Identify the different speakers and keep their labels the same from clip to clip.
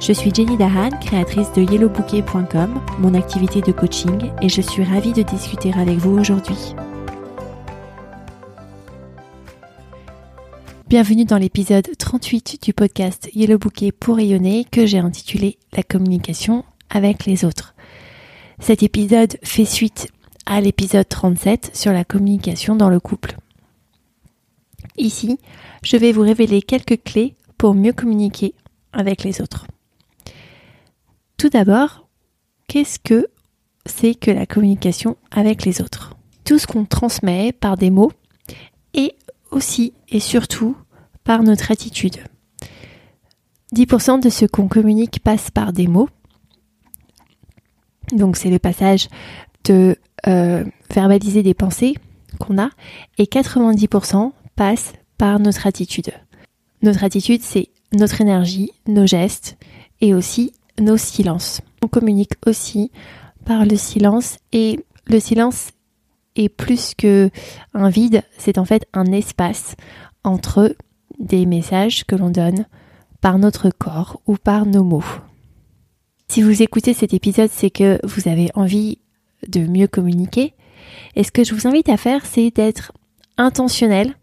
Speaker 1: Je suis Jenny Dahan, créatrice de yellowbouquet.com, mon activité de coaching, et je suis ravie de discuter avec vous aujourd'hui. Bienvenue dans l'épisode 38 du podcast Yellow Bouquet pour rayonner que j'ai intitulé La communication avec les autres. Cet épisode fait suite à l'épisode 37 sur la communication dans le couple. Ici, je vais vous révéler quelques clés pour mieux communiquer avec les autres. Tout d'abord, qu'est-ce que c'est que la communication avec les autres? Tout ce qu'on transmet par des mots et aussi et surtout par notre attitude. 10% de ce qu'on communique passe par des mots. Donc c'est le passage de euh, verbaliser des pensées qu'on a et 90% passe par notre attitude. Notre attitude, c'est notre énergie, nos gestes et aussi nos silences. On communique aussi par le silence et le silence est plus que un vide, c'est en fait un espace entre des messages que l'on donne par notre corps ou par nos mots. Si vous écoutez cet épisode, c'est que vous avez envie de mieux communiquer. Et ce que je vous invite à faire, c'est d'être intentionnel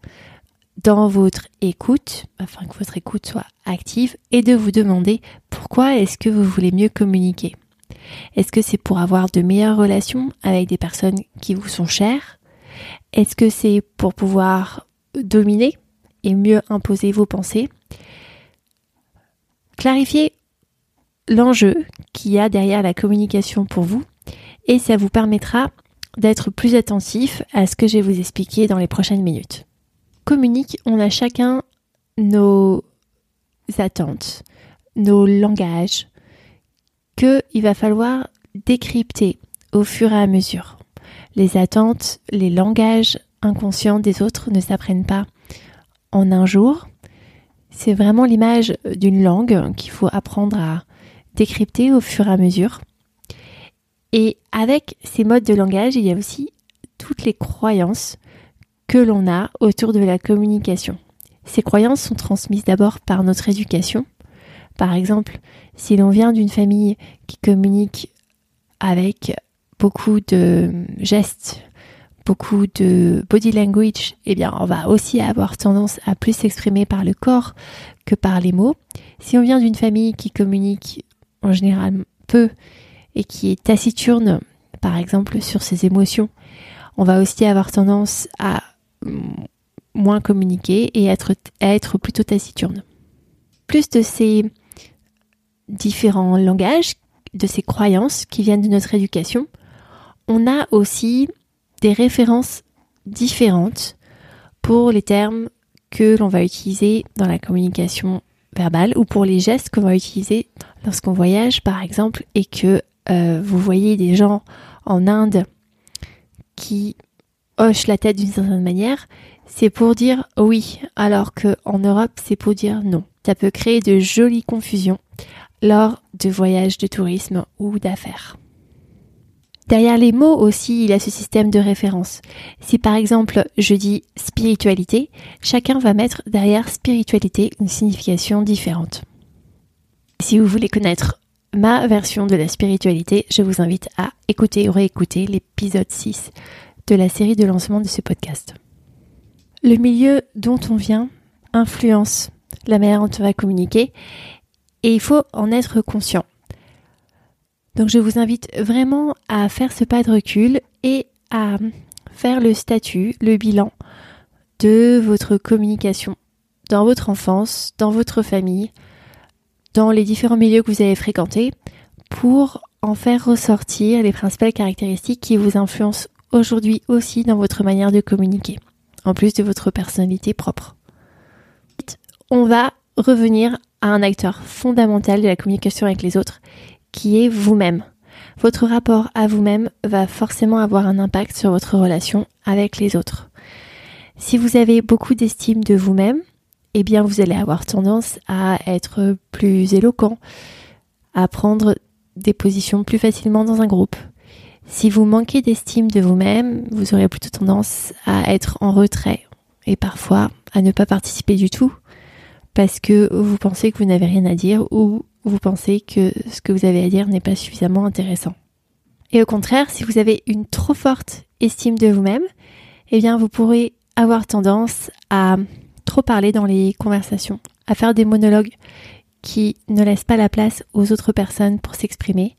Speaker 1: dans votre écoute, afin que votre écoute soit active, et de vous demander est-ce que vous voulez mieux communiquer? Est-ce que c'est pour avoir de meilleures relations avec des personnes qui vous sont chères? Est-ce que c'est pour pouvoir dominer et mieux imposer vos pensées? Clarifiez l'enjeu qu'il y a derrière la communication pour vous et ça vous permettra d'être plus attentif à ce que je vais vous expliquer dans les prochaines minutes. Communique, on a chacun nos attentes, nos langages, que il va falloir décrypter au fur et à mesure. Les attentes, les langages inconscients des autres ne s'apprennent pas en un jour. C'est vraiment l'image d'une langue qu'il faut apprendre à décrypter au fur et à mesure. Et avec ces modes de langage, il y a aussi toutes les croyances que l'on a autour de la communication. Ces croyances sont transmises d'abord par notre éducation. Par exemple, si l'on vient d'une famille qui communique avec beaucoup de gestes, beaucoup de body language, eh bien, on va aussi avoir tendance à plus s'exprimer par le corps que par les mots. Si on vient d'une famille qui communique en général peu et qui est taciturne, par exemple, sur ses émotions, on va aussi avoir tendance à moins communiquer et être, être plutôt taciturne. Plus de ces différents langages, de ces croyances qui viennent de notre éducation, on a aussi des références différentes pour les termes que l'on va utiliser dans la communication verbale ou pour les gestes qu'on va utiliser lorsqu'on voyage par exemple et que euh, vous voyez des gens en Inde qui hoche la tête d'une certaine manière, c'est pour dire oui, alors qu'en Europe, c'est pour dire non. Ça peut créer de jolies confusions lors de voyages de tourisme ou d'affaires. Derrière les mots aussi, il y a ce système de référence. Si par exemple je dis spiritualité, chacun va mettre derrière spiritualité une signification différente. Si vous voulez connaître ma version de la spiritualité, je vous invite à écouter ou réécouter l'épisode 6 de la série de lancement de ce podcast. Le milieu dont on vient influence la manière dont on va communiquer et il faut en être conscient. Donc je vous invite vraiment à faire ce pas de recul et à faire le statut, le bilan de votre communication dans votre enfance, dans votre famille, dans les différents milieux que vous avez fréquentés pour en faire ressortir les principales caractéristiques qui vous influencent aujourd'hui aussi dans votre manière de communiquer, en plus de votre personnalité propre. On va revenir à un acteur fondamental de la communication avec les autres, qui est vous-même. Votre rapport à vous-même va forcément avoir un impact sur votre relation avec les autres. Si vous avez beaucoup d'estime de vous-même, eh bien vous allez avoir tendance à être plus éloquent, à prendre des positions plus facilement dans un groupe. Si vous manquez d'estime de vous-même, vous aurez plutôt tendance à être en retrait et parfois à ne pas participer du tout parce que vous pensez que vous n'avez rien à dire ou vous pensez que ce que vous avez à dire n'est pas suffisamment intéressant. Et au contraire, si vous avez une trop forte estime de vous-même, eh bien vous pourrez avoir tendance à trop parler dans les conversations, à faire des monologues qui ne laissent pas la place aux autres personnes pour s'exprimer.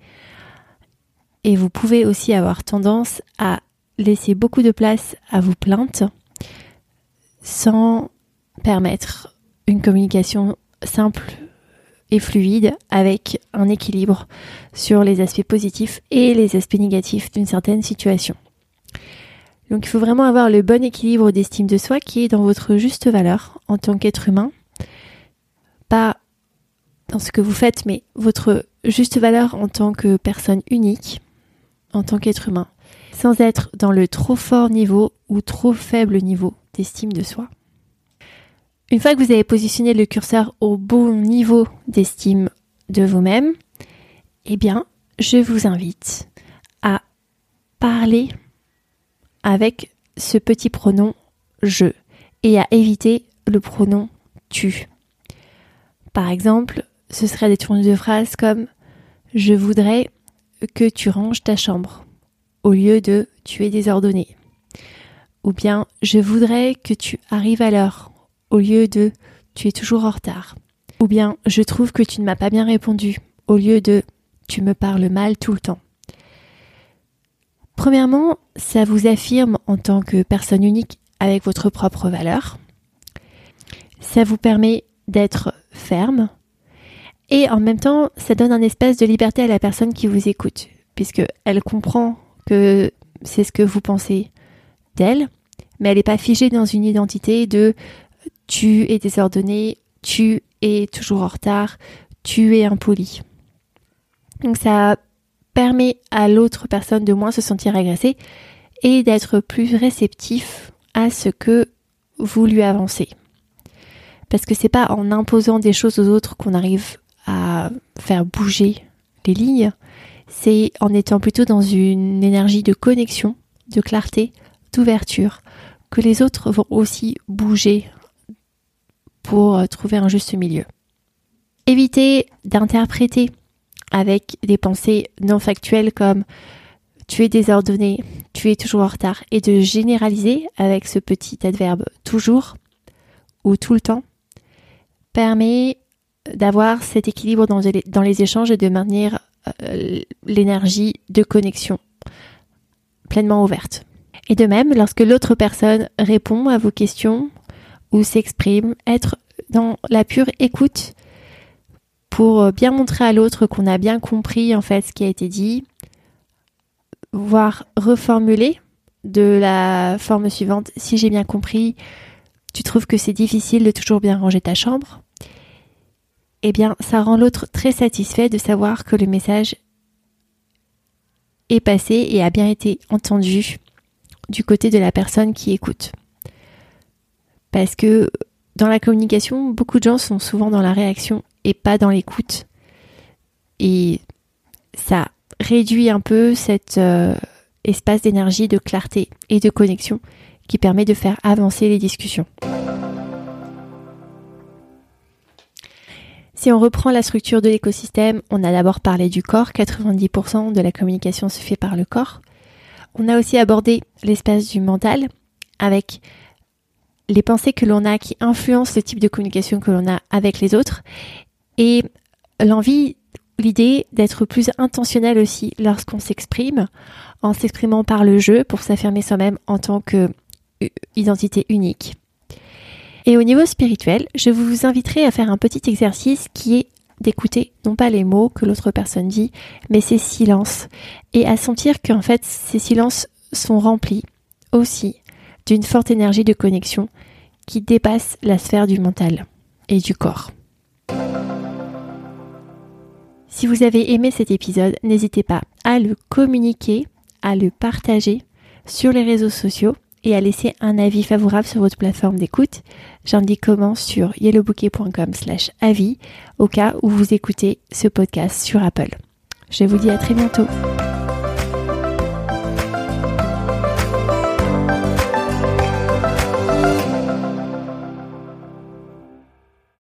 Speaker 1: Et vous pouvez aussi avoir tendance à laisser beaucoup de place à vos plaintes sans permettre une communication simple et fluide avec un équilibre sur les aspects positifs et les aspects négatifs d'une certaine situation. Donc il faut vraiment avoir le bon équilibre d'estime de soi qui est dans votre juste valeur en tant qu'être humain. Pas dans ce que vous faites, mais votre juste valeur en tant que personne unique, en tant qu'être humain, sans être dans le trop fort niveau ou trop faible niveau d'estime de soi. Une fois que vous avez positionné le curseur au bon niveau d'estime de vous-même, eh bien, je vous invite à parler avec ce petit pronom je et à éviter le pronom tu. Par exemple, ce serait des tournures de phrases comme je voudrais que tu ranges ta chambre au lieu de tu es désordonné. Ou bien je voudrais que tu arrives à l'heure au lieu de tu es toujours en retard. Ou bien je trouve que tu ne m'as pas bien répondu au lieu de tu me parles mal tout le temps. Premièrement, ça vous affirme en tant que personne unique avec votre propre valeur. Ça vous permet d'être ferme. Et en même temps, ça donne un espace de liberté à la personne qui vous écoute, puisque elle comprend que c'est ce que vous pensez d'elle, mais elle n'est pas figée dans une identité de tu es désordonné, tu es toujours en retard, tu es impoli. Donc ça permet à l'autre personne de moins se sentir agressée et d'être plus réceptif à ce que vous lui avancez. Parce que c'est pas en imposant des choses aux autres qu'on arrive à faire bouger les lignes, c'est en étant plutôt dans une énergie de connexion, de clarté, d'ouverture, que les autres vont aussi bouger pour trouver un juste milieu. Évitez d'interpréter avec des pensées non factuelles comme tu es désordonné, tu es toujours en retard, et de généraliser avec ce petit adverbe toujours ou tout le temps, permet d'avoir cet équilibre dans les, échanges et de maintenir euh, l'énergie de connexion pleinement ouverte. Et de même, lorsque l'autre personne répond à vos questions ou s'exprime, être dans la pure écoute pour euh, bien montrer à l'autre qu'on a bien compris en fait ce qui a été dit, voire reformuler de la forme suivante. Si j'ai bien compris, tu trouves que c'est difficile de toujours bien ranger ta chambre Eh bien, ça rend l'autre très satisfait de savoir que le message est passé et a bien été entendu du côté de la personne qui écoute. Parce que dans la communication, beaucoup de gens sont souvent dans la réaction et pas dans l'écoute. Et ça réduit un peu cet euh, espace d'énergie, de clarté et de connexion qui permet de faire avancer les discussions. Si on reprend la structure de l'écosystème, on a d'abord parlé du corps, 90% de la communication se fait par le corps. On a aussi abordé l'espace du mental avec les pensées que l'on a qui influencent le type de communication que l'on a avec les autres et l'envie, l'idée d'être plus intentionnel aussi lorsqu'on s'exprime, en s'exprimant par le jeu pour s'affirmer soi-même en tant que euh, identité unique. Et au niveau spirituel, je vous inviterai à faire un petit exercice qui est d'écouter non pas les mots que l'autre personne dit, mais ses silences, et à sentir qu'en fait ces silences sont remplis aussi d'une forte énergie de connexion qui dépasse la sphère du mental et du corps. Si vous avez aimé cet épisode, n'hésitez pas à le communiquer, à le partager sur les réseaux sociaux et à laisser un avis favorable sur votre plateforme d'écoute. J'indique comment sur yellowbouquet.com slash avis au cas où vous écoutez ce podcast sur Apple. Je vous dis à très bientôt.